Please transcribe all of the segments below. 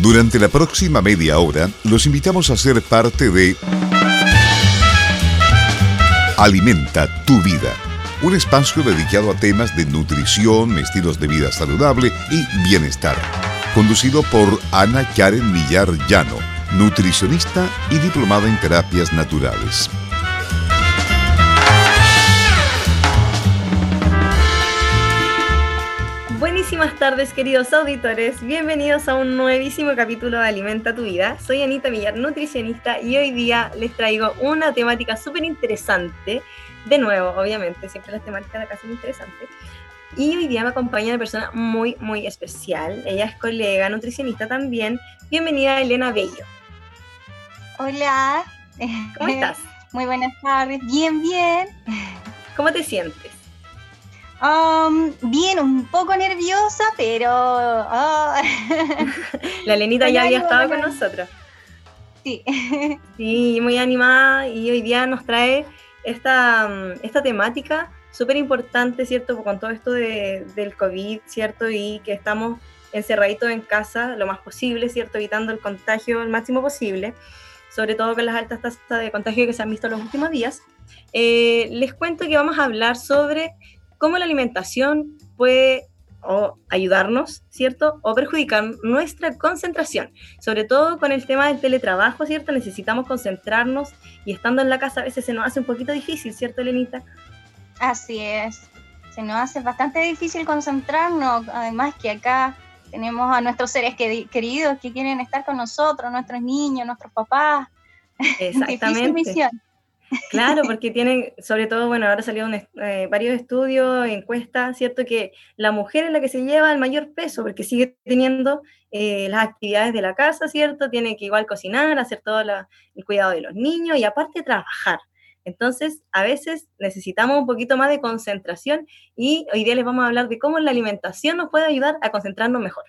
Durante la próxima media hora, los invitamos a ser parte de Alimenta tu vida, un espacio dedicado a temas de nutrición, estilos de vida saludable y bienestar. Conducido por Ana Karen Millar Llano, nutricionista y diplomada en terapias naturales. Buenísimas tardes, queridos auditores. Bienvenidos a un nuevísimo capítulo de Alimenta tu Vida. Soy Anita Millar, nutricionista, y hoy día les traigo una temática súper interesante. De nuevo, obviamente, siempre las temáticas de acá son interesantes. Y hoy día me acompaña una persona muy, muy especial. Ella es colega, nutricionista también. Bienvenida, Elena Bello. Hola. ¿Cómo estás? Muy buenas tardes. Bien, bien. ¿Cómo te sientes? Um, bien, un poco nerviosa, pero... Ah. La Lenita ya había estado con nosotros. Sí. Sí, muy animada y hoy día nos trae esta, mm, esta temática súper importante, ¿cierto? Con todo esto de, del COVID, ¿cierto? Y que estamos encerraditos en casa lo más posible, ¿cierto? Evitando el contagio el máximo posible, sobre todo con las altas tasas de contagio que se han visto en los últimos días. Eh, les cuento que vamos a hablar sobre cómo la alimentación puede o ayudarnos, ¿cierto? O perjudicar nuestra concentración, sobre todo con el tema del teletrabajo, ¿cierto? Necesitamos concentrarnos y estando en la casa a veces se nos hace un poquito difícil, ¿cierto, Elenita? Así es, se nos hace bastante difícil concentrarnos, además que acá tenemos a nuestros seres queridos que quieren estar con nosotros, nuestros niños, nuestros papás. Exactamente. misión. Claro, porque tienen, sobre todo, bueno, ahora salieron eh, varios estudios, encuestas, ¿cierto? Que la mujer es la que se lleva el mayor peso, porque sigue teniendo eh, las actividades de la casa, ¿cierto? Tiene que igual cocinar, hacer todo el cuidado de los niños y aparte trabajar. Entonces, a veces necesitamos un poquito más de concentración y hoy día les vamos a hablar de cómo la alimentación nos puede ayudar a concentrarnos mejor.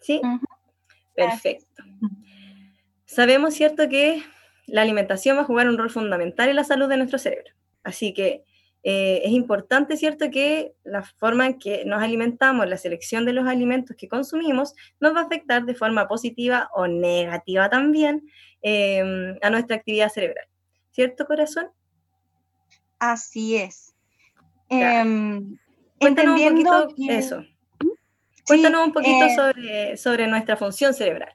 ¿Sí? Perfecto. Sabemos, ¿cierto?, que la alimentación va a jugar un rol fundamental en la salud de nuestro cerebro. Así que eh, es importante, ¿cierto?, que la forma en que nos alimentamos, la selección de los alimentos que consumimos, nos va a afectar de forma positiva o negativa también em, a nuestra actividad cerebral. ¿Cierto, corazón? Así es. Em, Cuéntanos un poquito eso. ¿Mm? Cuéntanos un poquito eh, sobre, sobre nuestra función cerebral.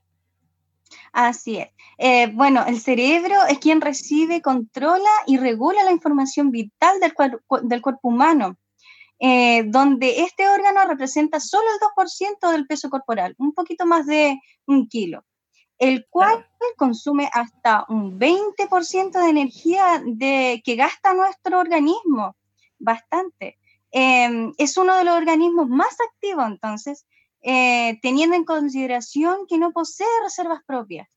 Así es. Eh, bueno, el cerebro es quien recibe, controla y regula la información vital del, del cuerpo humano, eh, donde este órgano representa solo el 2% del peso corporal, un poquito más de un kilo, el cual consume hasta un 20% de energía de, que gasta nuestro organismo, bastante. Em, es uno de los organismos más activos, entonces, eh, teniendo en consideración que no posee reservas propias.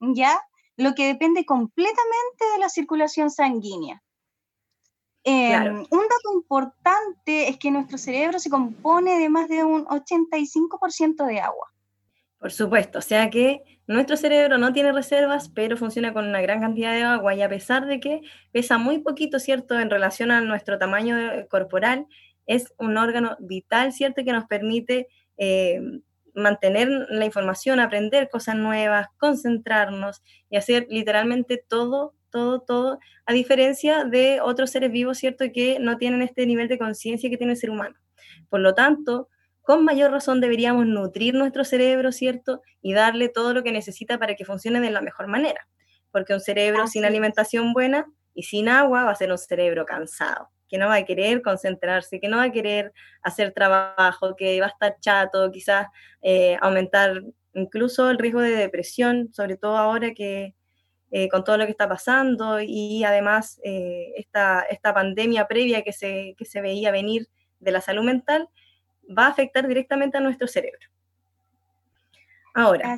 ¿ya? Lo que depende completamente de la circulación sanguínea. Em, un dato importante es que nuestro cerebro se compone de más de un 85% de agua. Por supuesto, o sea que nuestro cerebro no tiene reservas, pero funciona con una gran cantidad de agua y a pesar de que pesa muy poquito, ¿cierto?, en relación a nuestro tamaño corporal, es un órgano vital, ¿cierto?, que nos permite em, mantener la información, aprender cosas nuevas, concentrarnos y hacer literalmente todo, todo, todo, a diferencia de otros seres vivos, ¿cierto? Que no tienen este nivel de conciencia que tiene el ser humano. Por lo tanto, con mayor razón deberíamos nutrir nuestro cerebro, ¿cierto? Y darle todo lo que necesita para que funcione de la mejor manera. Porque un cerebro sin alimentación buena y sin agua va a ser un cerebro cansado que no va a querer concentrarse, que no va a querer hacer trabajo, que va a estar chato, quizás eh, aumentar incluso el riesgo de depresión, sobre todo ahora que eh, con todo lo que está pasando y además eh, esta, esta pandemia previa que se, que se veía venir de la salud mental, va a afectar directamente a nuestro cerebro. Ahora,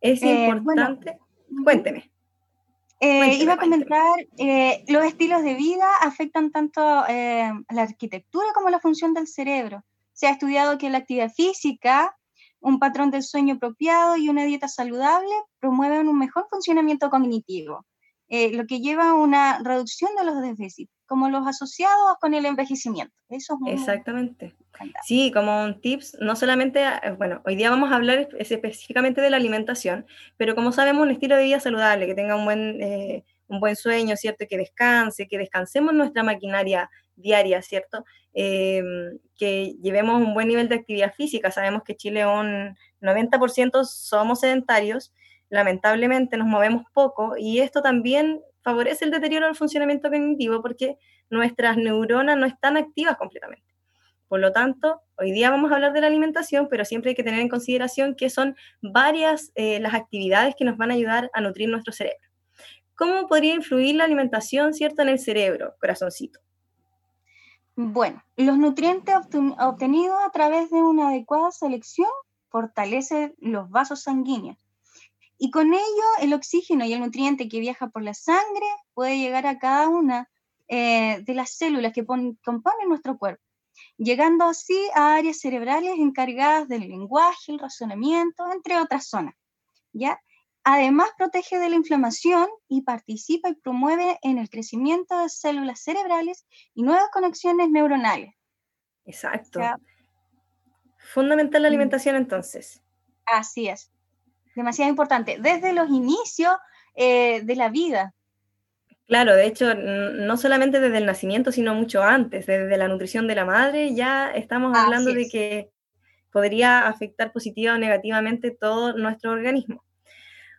es. importante, cuénteme. Eh, iba a comentar, eh, los estilos de vida afectan tanto eh, la arquitectura como la función del cerebro. Se ha estudiado que la actividad física, un patrón de sueño apropiado y una dieta saludable promueven un mejor funcionamiento cognitivo. lo que lleva a una reducción de los déficits, como los asociados con el envejecimiento. Eso es Exactamente. Sí, como un tips, no solamente, eh, bueno, hoy día vamos a hablar específicamente de la alimentación, pero como sabemos, un estilo de vida saludable, que tenga un buen, eh, un buen sueño, ¿cierto? Que descanse, que descansemos nuestra maquinaria diaria, ¿cierto? Em, que llevemos un buen nivel de actividad física. Sabemos que Chile un 90% somos sedentarios lamentablemente nos movemos poco y esto también favorece el deterioro del funcionamiento cognitivo porque nuestras neuronas no están activas completamente. Por lo tanto, hoy día vamos a hablar de la alimentación, pero siempre hay que tener en consideración que son varias eh, las actividades que nos van a ayudar a nutrir nuestro cerebro. ¿Cómo podría influir la alimentación, cierto, en el cerebro, corazoncito? Bueno, los nutrientes obtenidos a través de una adecuada selección fortalecen los vasos sanguíneos, y con ello el oxígeno y el nutriente que viaja por la sangre puede llegar a cada una eh, de las células que componen nuestro cuerpo, llegando así a áreas cerebrales encargadas del lenguaje, el razonamiento, entre otras zonas. ¿ya? Además, protege de la inflamación y participa y promueve en el crecimiento de células cerebrales y nuevas conexiones neuronales. Exacto. Fundamental la mm. alimentación entonces. Así es demasiado importante, desde los inicios eh, de la vida. Claro, de hecho, no solamente desde el nacimiento, sino mucho antes, desde la nutrición de la madre, ya estamos hablando de que podría afectar positiva o negativamente todo nuestro organismo.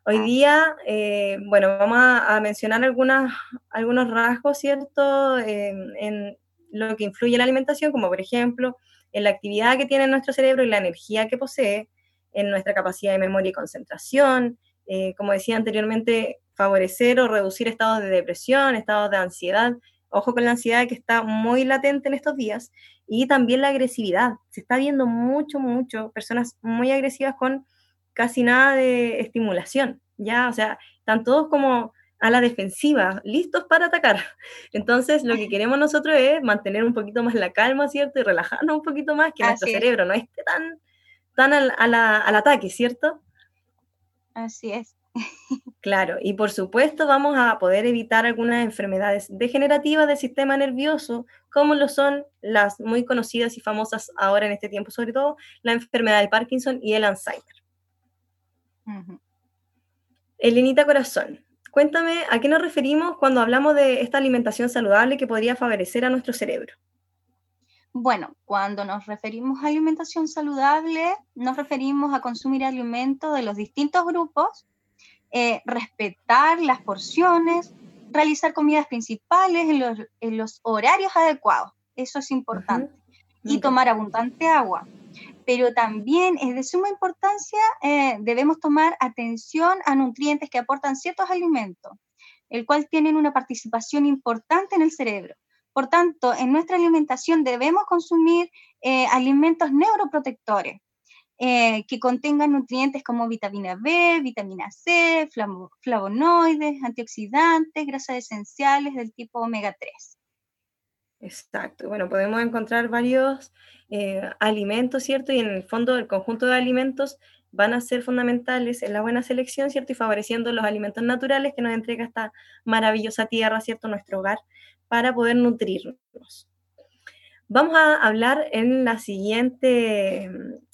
Hoy día, eh, bueno, vamos a, mencionar algunas, algunos rasgos, ¿cierto?, en lo que influye la alimentación, como por ejemplo, en la actividad que tiene nuestro cerebro y la energía que posee, en nuestra capacidad de memoria y concentración, eh, como decía anteriormente, favorecer o reducir estados de depresión, estados de ansiedad. Ojo con la ansiedad que está muy latente en estos días y también la agresividad. Se está viendo mucho, mucho personas muy agresivas con casi nada de estimulación, ¿ya? O sea, están todos como a la defensiva, listos para atacar. Entonces, lo que queremos nosotros es mantener un poquito más la calma, ¿cierto? Y relajarnos un poquito más, que nuestro cerebro no esté tan están al, al ataque, ¿cierto? Así es. Claro, y por supuesto vamos a poder evitar algunas enfermedades degenerativas del sistema nervioso, como lo son las muy conocidas y famosas ahora en este tiempo, sobre todo la enfermedad de Parkinson y el Alzheimer. Elenita Corazón, cuéntame a qué nos referimos cuando hablamos de esta alimentación saludable que podría favorecer a nuestro cerebro. Bueno, cuando nos referimos a alimentación saludable, nos referimos a consumir alimentos de los distintos grupos, eh, respetar las porciones, realizar comidas principales en los, horarios adecuados. Eso es importante. Y tomar abundante agua. Pero también es de suma importancia, eh, debemos tomar atención a nutrientes que aportan ciertos alimentos, el cual tienen una participación importante en el cerebro por tanto, en nuestra alimentación debemos consumir eh, alimentos neuroprotectores eh, que contengan nutrientes como vitamina B, vitamina C, flavonoides, antioxidantes, grasas esenciales del tipo omega 3. Exacto. Bueno, podemos encontrar varios eh, alimentos, ¿cierto? Y en el fondo el conjunto de alimentos van a ser fundamentales en la buena selección, ¿cierto? Y favoreciendo los alimentos naturales que nos entrega esta maravillosa tierra, ¿cierto? Nuestro hogar, para poder nutrirnos. Vamos a hablar en la siguiente,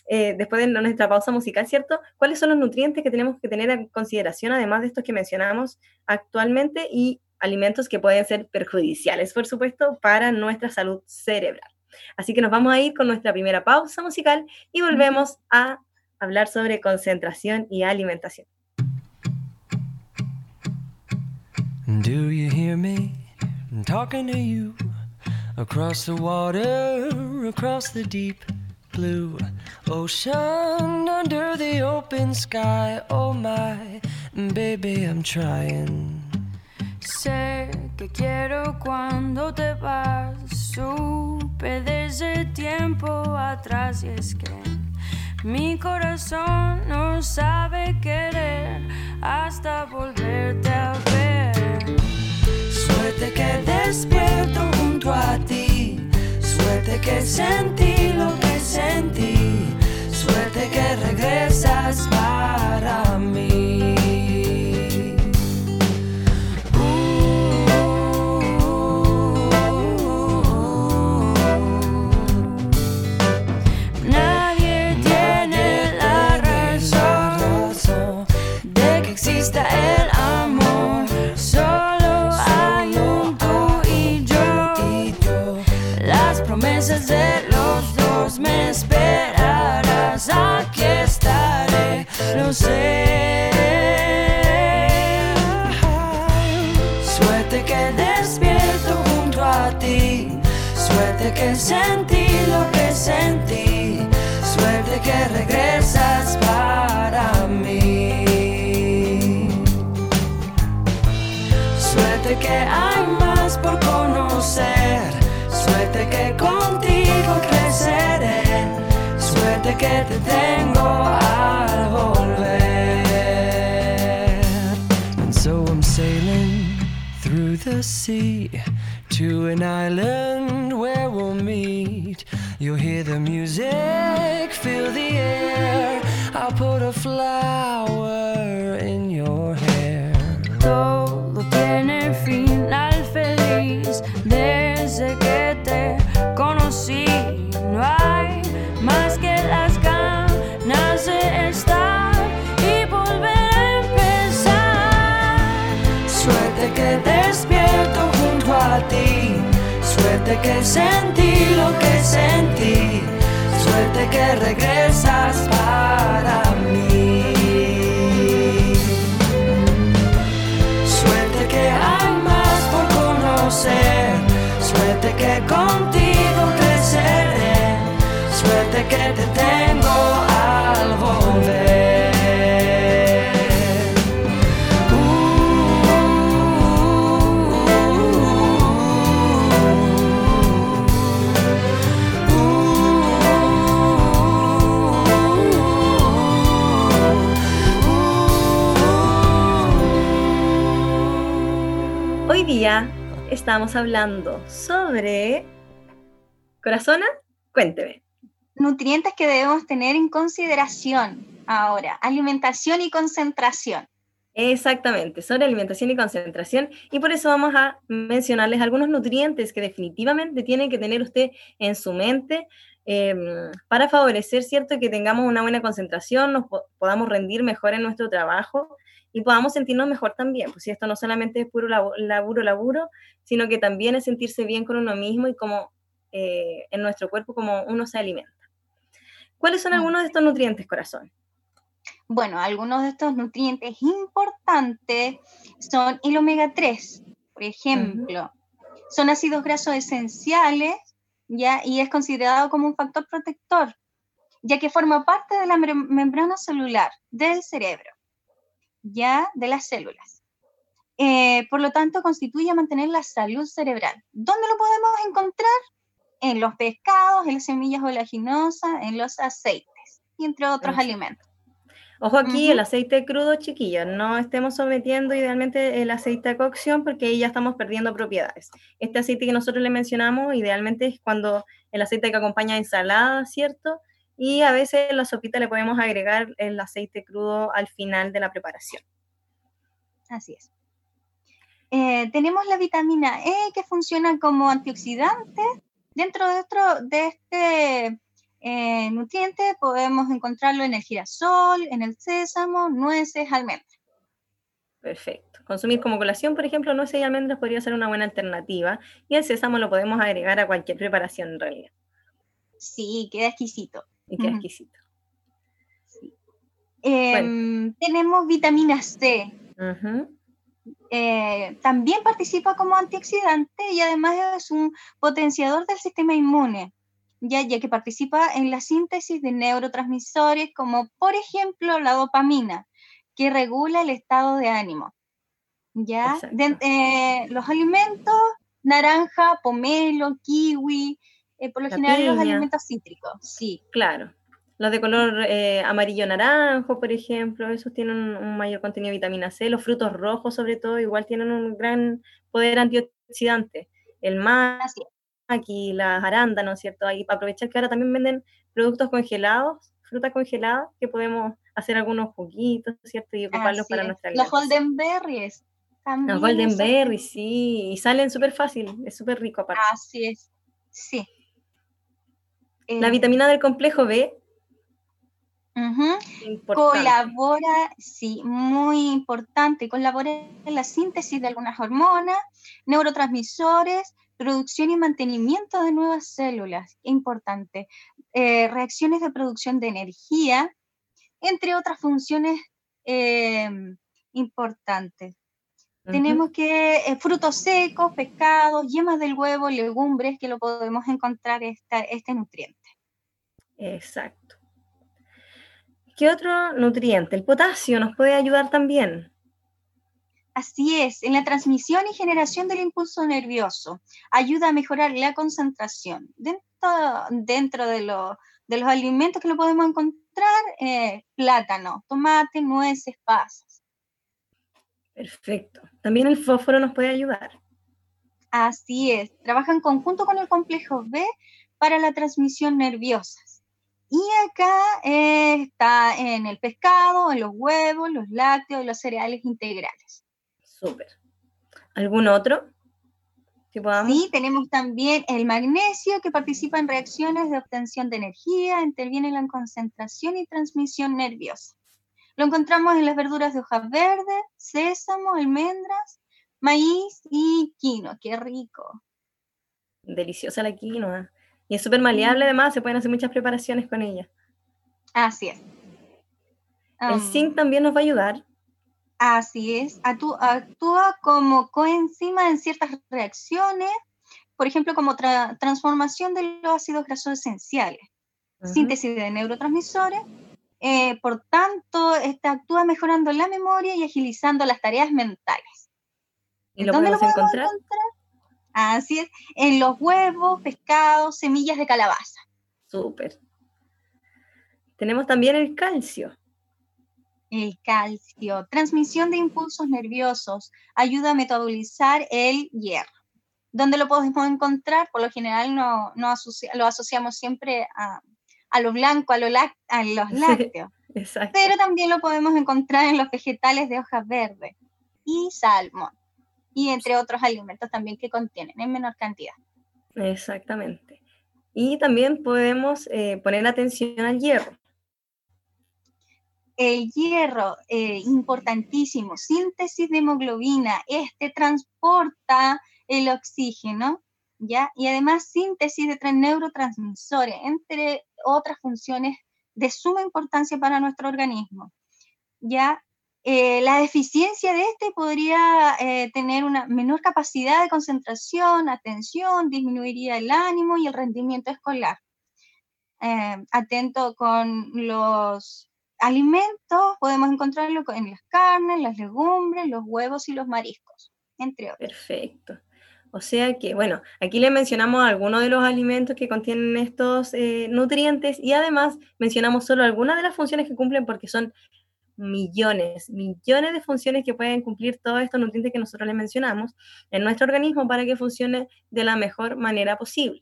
eh, después de nuestra pausa musical, ¿cierto? ¿Cuáles son los nutrientes que tenemos que tener en consideración, además de estos que mencionamos actualmente, y alimentos que pueden ser perjudiciales, por supuesto, para nuestra salud cerebral? Así que nos vamos a ir con nuestra primera pausa musical y volvemos a hablar sobre concentración y alimentación. Do you hear me? I'm talking to you across the water, across the deep blue ocean, under the open sky. Oh my, baby, I'm trying. Sé que quiero cuando te vas, supe desde tiempo atrás y es que mi corazón no sabe querer hasta volverte a ver. Que sentí lo que sentí. Lo sé. Suerte que despierto junto a ti, suerte que sentí lo que sentí, suerte que regresas para mí. Suerte que hay más por conocer, suerte que contigo creceré, suerte que te tengo sea to an island where we'll meet. You'll hear the music, feel the air. I'll put a flower in Suerte que sentí lo que sentí. Suerte que regresas para mí. Suerte que hay más por conocer. Suerte que contigo creceré. Suerte que te tengo estamos hablando sobre... Corazona, cuénteme. Nutrientes que debemos tener en consideración ahora, alimentación y concentración. Exactamente, sobre alimentación y concentración. Y por eso vamos a mencionarles algunos nutrientes que definitivamente tiene que tener usted en su mente eh, para favorecer, ¿cierto?, que tengamos una buena concentración, nos po- podamos rendir mejor en nuestro trabajo y podamos sentirnos mejor también. Pues si esto no solamente es puro laburo, laburo, sino que también es sentirse bien con uno mismo y como eh, en nuestro cuerpo, como uno se alimenta. ¿Cuáles son Mm. algunos de estos nutrientes, corazón? Bueno, algunos de estos nutrientes importantes son el omega 3, por ejemplo. Son ácidos grasos esenciales, ¿ya? Y es considerado como un factor protector, ya que forma parte de la mem- membrana celular del cerebro, ¿ya? De las células. Eh, por lo tanto, constituye mantener la salud cerebral. ¿Dónde lo podemos encontrar? En los pescados, en las semillas oleaginosas, en los aceites, y entre otros alimentos. Ojo aquí, Ujú. el aceite crudo, chiquillos, no estemos sometiendo idealmente el aceite a cocción porque ahí ya estamos perdiendo propiedades. Este aceite que nosotros le mencionamos, idealmente es cuando el aceite que acompaña a ensalada, ¿cierto? Y a veces en la sopita le podemos agregar el aceite crudo al final de la preparación. Así es. Eh, tenemos la vitamina E que funciona como antioxidante. Dentro de, otro, de este eh, nutriente podemos encontrarlo en el girasol, en el sésamo, nueces, almendras. Perfecto. Consumir como colación, por ejemplo, nueces y almendras podría ser una buena alternativa. Y el sésamo lo podemos agregar a cualquier preparación en realidad. Sí, queda exquisito. Y queda exquisito. Em, Tenemos vitamina C. Eh, también participa como antioxidante y además es un potenciador del sistema inmune, ya, ya que participa en la síntesis de neurotransmisores como por ejemplo la dopamina, que regula el estado de ánimo. ¿ya? De- eh, los alimentos, naranja, pomelo, kiwi, eh, por lo La general los alimentos cítricos, sí. Claro. Los de color eh, amarillo naranjo, por ejemplo, esos tienen un, un mayor contenido de vitamina C. Los frutos rojos, sobre todo, igual tienen un gran poder antioxidante. El es. maqui, las arándanos, ¿cierto? Ahí para aprovechar que ahora también venden productos congelados, fruta congelada, que podemos hacer algunos juguitos, ¿cierto? Y ocuparlos Así para es. nuestra Los alimentación. golden berries. También Los golden berry, sí, y salen súper fácil, es súper rico aparte. Así es, sí. La Eh, vitamina del complejo B, colabora, sí, muy importante, colabora en la síntesis de algunas hormonas, neurotransmisores, producción y mantenimiento de nuevas células, importante. eh, reacciones de producción de energía, entre otras funciones em, importantes. Tenemos que eh, frutos secos, pescados, yemas del huevo, legumbres, que lo podemos encontrar esta, este nutriente. Exacto. ¿Qué otro nutriente? El potasio nos puede ayudar también. Así es, en la transmisión y generación del impulso nervioso. Ayuda a mejorar la concentración. Dentro, dentro de, de los alimentos que lo podemos encontrar, eh, plátano, tomate, nueces, pasas. Perfecto. También el fósforo nos puede ayudar. Así es. Trabaja en conjunto con el complejo B para la transmisión nerviosa. Y acá eh, está en el pescado, en los huevos, los lácteos, los cereales integrales. Súper. ¿Algún otro? Sí, tenemos también el magnesio que participa en reacciones de obtención de energía, interviene en la concentración y transmisión nerviosa. Lo encontramos en las verduras de hojas verdes, sésamo, almendras, maíz y quinoa. ¡Qué rico! Deliciosa la quinoa. Y es súper maleable además, se pueden hacer muchas preparaciones con ella. Así es. el zinc también nos va a ayudar. Así es. Actúa, como coenzima en ciertas reacciones, por ejemplo, como transformación de los ácidos grasos esenciales, síntesis de neurotransmisores. Eh, por tanto, este actúa mejorando la memoria y agilizando las tareas mentales. ¿Y lo podemos encontrar? Así es, en los huevos, pescados, semillas de calabaza. Súper. Tenemos también el calcio. El calcio, transmisión de impulsos nerviosos, ayuda a metabolizar el hierro. ¿Dónde lo podemos encontrar? Por lo general no, no lo asociamos siempre a, lo blanco, a, lo a los lácteos. Pero también lo podemos encontrar en los vegetales de hojas verdes y salmón y entre otros alimentos también que contienen en menor cantidad. Exactamente. Y también podemos eh, poner atención al hierro. El hierro, eh, importantísimo, síntesis de hemoglobina, este transporta el oxígeno, ¿ya? Y además síntesis de neurotransmisores, entre otras funciones de suma importancia para nuestro organismo, ¿ya? Eh, la deficiencia de este podría eh, tener una menor capacidad de concentración, atención, disminuiría el ánimo y el rendimiento escolar. Eh, atento con los alimentos, podemos encontrarlo en las carnes, las legumbres, los huevos y los mariscos, entre otros. Perfecto. O sea que, bueno, aquí le mencionamos algunos de los alimentos que contienen estos nutrientes y además mencionamos solo algunas de las funciones que cumplen porque son millones, millones de funciones que pueden cumplir todos estos nutrientes que nosotros les mencionamos en nuestro organismo para que funcione de la mejor manera posible.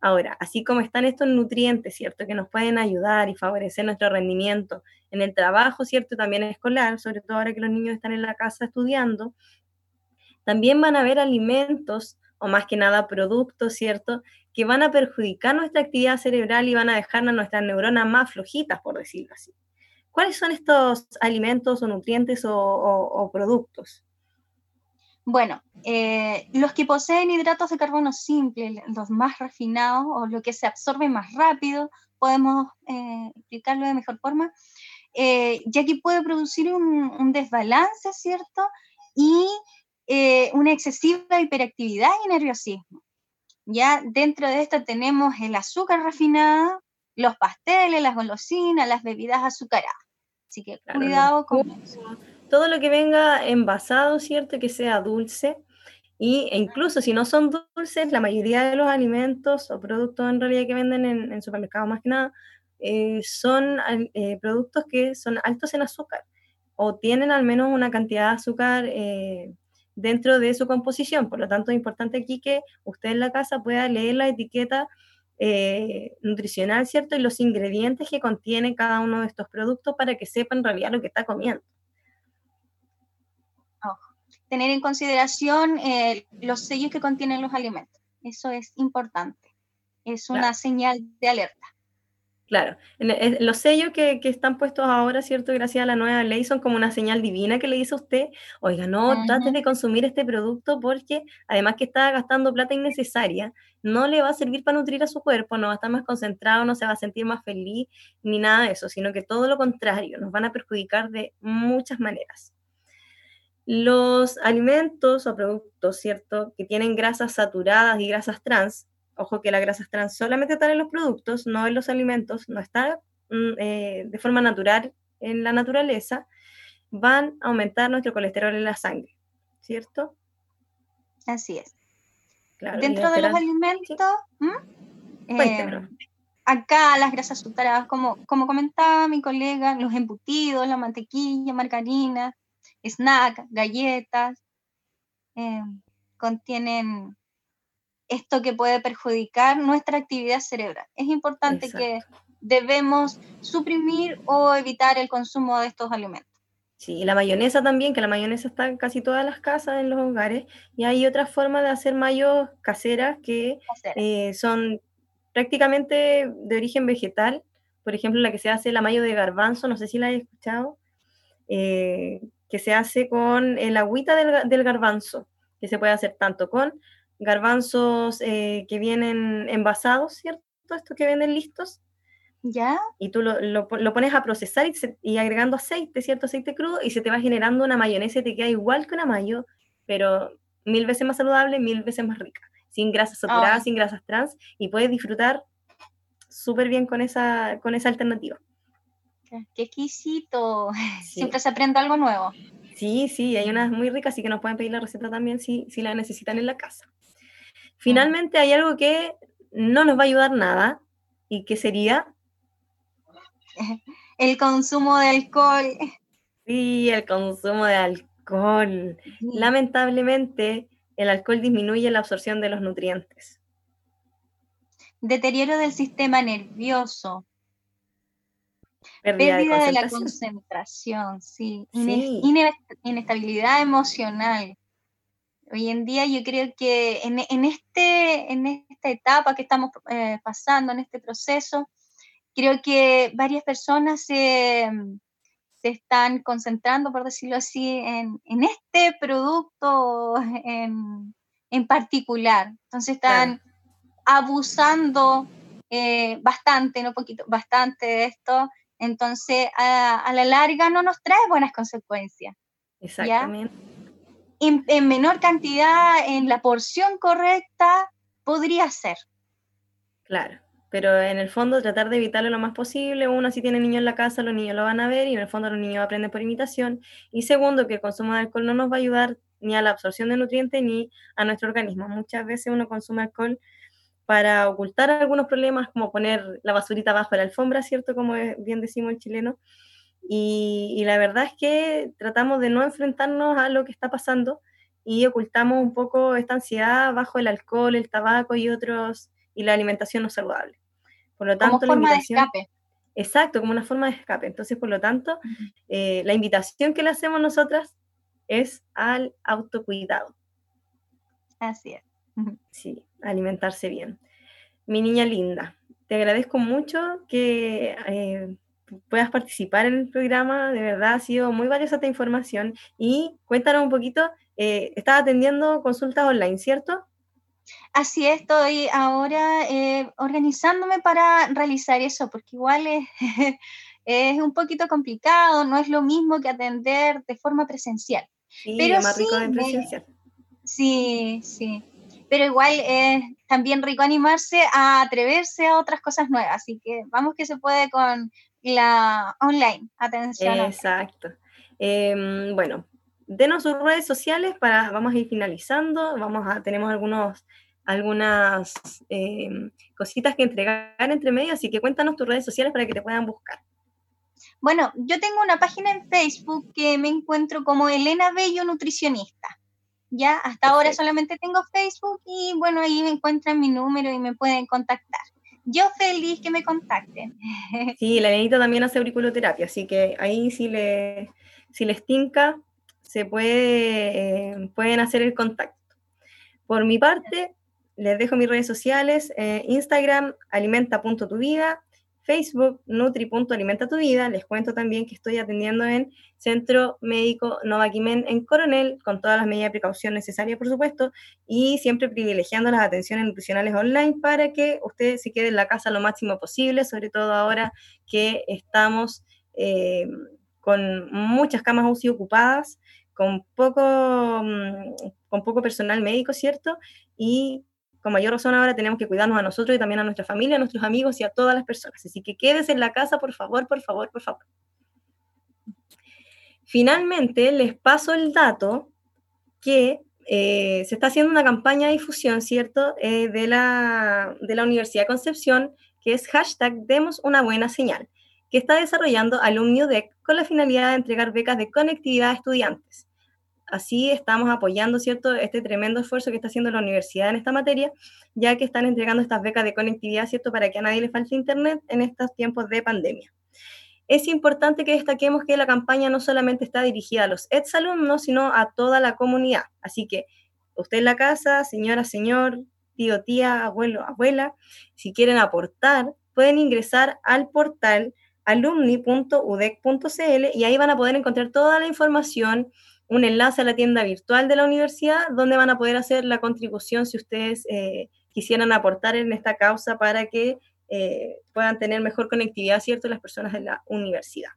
Ahora, así como están estos nutrientes, ¿cierto? Que nos pueden ayudar y favorecer nuestro rendimiento en el trabajo, ¿cierto? También escolar, sobre todo ahora que los niños están en la casa estudiando, también van a haber alimentos o más que nada productos, ¿cierto? Que van a perjudicar nuestra actividad cerebral y van a dejarnos nuestras neuronas más flojitas, por decirlo así. ¿Cuáles son estos alimentos o nutrientes o, productos? Bueno, eh, los que poseen hidratos de carbono simples, los más refinados o lo que se absorbe más rápido, podemos eh, explicarlo de mejor forma, eh, ya que puede producir un, desbalance, ¿cierto? Y una excesiva hiperactividad y nerviosismo. Ya dentro de esto tenemos el azúcar refinado, los pasteles, las golosinas, las bebidas azucaradas. Así que cuidado con eso. Todo lo que venga envasado, ¿cierto? Que sea dulce. Y, e incluso si no son dulces, la mayoría de los alimentos o productos en realidad que venden en, en supermercados más que nada, eh, son eh, productos que son altos en azúcar o tienen al menos una cantidad de azúcar eh, dentro de su composición. Por lo tanto, es importante aquí que usted en la casa pueda leer la etiqueta eh, nutricional, ¿cierto? Y los ingredientes que contiene cada uno de estos productos para que sepa en realidad lo que está comiendo. tener en consideración eh, los sellos que contienen los alimentos. Eso es importante. Es una señal de alerta. Claro, los sellos que, están puestos ahora, ¿cierto? Gracias a la nueva ley, son como una señal divina que le dice a usted, oiga, no, trate de consumir este producto porque además que está gastando plata innecesaria, no le va a servir para nutrir a su cuerpo, no va a estar más concentrado, no se va a sentir más feliz, ni nada de eso, sino que todo lo contrario, nos van a perjudicar de muchas maneras. Los alimentos o productos, ¿cierto? Que tienen grasas saturadas y grasas trans, Ojo que la grasa trans solamente está en los productos, no en los alimentos, no está mm, eh, de forma natural en la naturaleza, van a aumentar nuestro colesterol en la sangre, ¿cierto? Así es. Dentro de los alimentos, eh, acá las grasas saturadas, como, como comentaba mi colega, los embutidos, la mantequilla, margarina, snack, galletas, eh, contienen esto que puede perjudicar nuestra actividad cerebral. Es importante que debemos suprimir o evitar el consumo de estos alimentos. Sí, y la mayonesa también, que la mayonesa está en casi todas las casas, en los hogares, y hay otras formas de hacer mayos caseras que eh, son prácticamente de origen vegetal, por ejemplo, la que se hace la mayo de garbanzo, no sé si la hay escuchado, eh, que se hace con el agüita del, del garbanzo, que se puede hacer tanto con garbanzos eh, que vienen envasados, ¿cierto? Estos que venden listos. ¿Ya? Y tú lo, lo, pones a procesar y, agregando aceite, ¿cierto? Aceite crudo, y se te va generando una mayonesa y te queda igual que una mayo, pero mil veces más saludable, mil veces más rica, sin grasas saturadas, sin grasas trans, y puedes disfrutar súper bien con esa, con esa alternativa. Qué exquisito. Siempre se aprende algo nuevo. Sí, sí, hay unas muy ricas, así que nos pueden pedir la receta también si, si la necesitan en la casa. Finalmente hay algo que no nos va a ayudar nada y que sería... El consumo de alcohol. Sí, el consumo de alcohol. Lamentablemente, el alcohol disminuye la absorción de los nutrientes. Deterioro del sistema nervioso. Pérdida, de, la concentración, sí. sí. Inestabilidad emocional. Hoy en día yo creo que en, este, en esta etapa que estamos eh, pasando, en este proceso, creo que varias personas se, están concentrando, por decirlo así, en, este producto en, particular. Entonces están abusando eh, bastante, no poquito, bastante de esto. Entonces, a, la larga no nos trae buenas consecuencias. Exactamente en, menor cantidad, en la porción correcta, podría ser. Claro, pero en el fondo tratar de evitarlo lo más posible. Uno, si tiene niños en la casa, los niños lo van a ver y en el fondo los niños aprenden por imitación. Y segundo, que el consumo de alcohol no nos va a ayudar ni a la absorción de nutrientes ni a nuestro organismo. Muchas veces uno consume alcohol para ocultar algunos problemas, como poner la basurita bajo la alfombra, ¿cierto? Como bien decimos el chileno, y, la verdad es que tratamos de no enfrentarnos a lo que está pasando y ocultamos un poco esta ansiedad bajo el alcohol, el tabaco y otros, y la alimentación no saludable. Por lo tanto, como forma de escape. Exacto, como una forma de escape. Entonces, por lo tanto, eh, la invitación que le hacemos nosotras es al autocuidado. Así es. Sí, alimentarse bien. Mi niña linda, te agradezco mucho que eh, puedas participar en el programa. De verdad, ha sido muy valiosa esta información. Y cuéntanos un poquito, eh, estás atendiendo consultas online, ¿cierto? Así es, estoy ahora eh, organizándome para realizar eso, porque igual es, es, un poquito complicado, no es lo mismo que atender de forma presencial. Sí, Pero más rico de presencial. sí, sí. Pero igual es también rico animarse a atreverse a otras cosas nuevas. Así que vamos que se puede con la online, atención. Exacto. Em, bueno, denos sus redes sociales para, vamos a ir finalizando, vamos a, tenemos algunos, algunas em, cositas que entregar entre medio, así que cuéntanos tus redes sociales para que te puedan buscar. Bueno, yo tengo una página en Facebook que me encuentro como Elena Bello Nutricionista. Ya, hasta ahora solamente tengo Facebook y bueno, ahí me encuentran mi número y me pueden contactar yo feliz que me contacten. Sí, la nenita también hace auriculoterapia, así que ahí si, le, si les tinca, se puede, eh, pueden hacer el contacto. Por mi parte, les dejo mis redes sociales, eh, Instagram, alimenta.tuvida, Facebook, Nutri.alimenta tu vida. Les cuento también que estoy atendiendo en Centro Médico Novaquimen en Coronel, con todas las medidas de precaución necesarias, por supuesto, y siempre privilegiando las atenciones nutricionales online para que usted se quede en la casa lo máximo posible, sobre todo ahora que estamos eh, con muchas camas UCI ocupadas, con poco, mm, con poco personal médico, ¿cierto? Y con mayor razón ahora tenemos que cuidarnos a nosotros y también a nuestra familia, a nuestros amigos y a todas las personas. Así que quédese en la casa, por favor, por favor, por favor. Finalmente, les paso el dato que eh, se está haciendo una campaña de difusión, ¿cierto?, eh, de, la, de la Universidad de Concepción, que es hashtag Demos una buena señal, que está desarrollando UDEC con la finalidad de entregar becas de conectividad a estudiantes. Así estamos apoyando, ¿cierto?, este tremendo esfuerzo que está haciendo la universidad en esta materia, ya que están entregando estas becas de conectividad, ¿cierto?, para que a nadie le falte internet en estos tiempos de pandemia. Es importante que destaquemos que la campaña no solamente está dirigida a los exalumnos, sino a toda la comunidad. Así que usted en la casa, señora, señor, tío, tía, abuelo, abuela, si quieren aportar, pueden ingresar al portal alumni.udec.cl y ahí van a poder encontrar toda la información un enlace a la tienda virtual de la universidad donde van a poder hacer la contribución si ustedes eh, quisieran aportar en esta causa para que eh, puedan tener mejor conectividad, ¿cierto?, las personas de la universidad.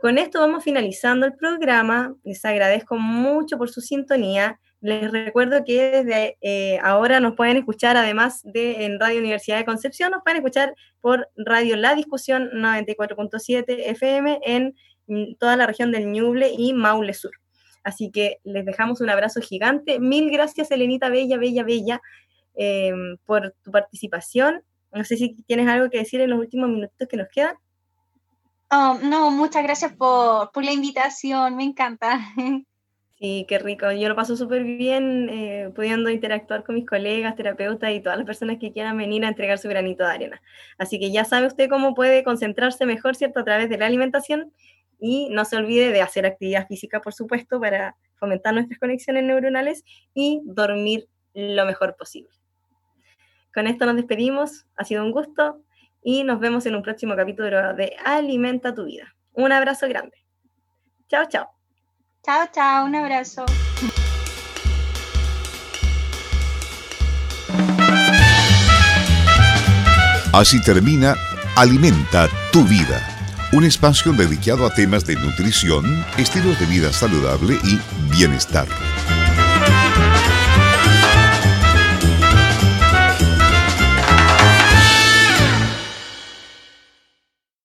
Con esto vamos finalizando el programa. Les agradezco mucho por su sintonía. Les recuerdo que desde eh, ahora nos pueden escuchar, además de en Radio Universidad de Concepción, nos pueden escuchar por Radio La Discusión 94.7 FM en toda la región del Ñuble y Maule Sur. Así que les dejamos un abrazo gigante. Mil gracias, Elenita Bella, Bella, Bella, em, por tu participación. No sé si tienes algo que decir en los últimos minutos que nos quedan. Oh, no, muchas gracias por, la invitación, me encanta. Sí, qué rico. Yo lo paso súper bien eh, pudiendo interactuar con mis colegas, terapeutas y todas las personas que quieran venir a entregar su granito de arena. Así que ya sabe usted cómo puede concentrarse mejor, ¿cierto? A través de la alimentación y no se olvide de hacer actividad física, por supuesto, para fomentar nuestras conexiones neuronales y dormir lo mejor posible. Con esto nos despedimos, ha sido un gusto y nos vemos en un próximo capítulo de Alimenta tu vida. Un abrazo grande. Chao, chao. Chao, chao, un abrazo. Así termina Alimenta tu vida un espacio dedicado a temas de nutrición, estilos de vida saludable y bienestar.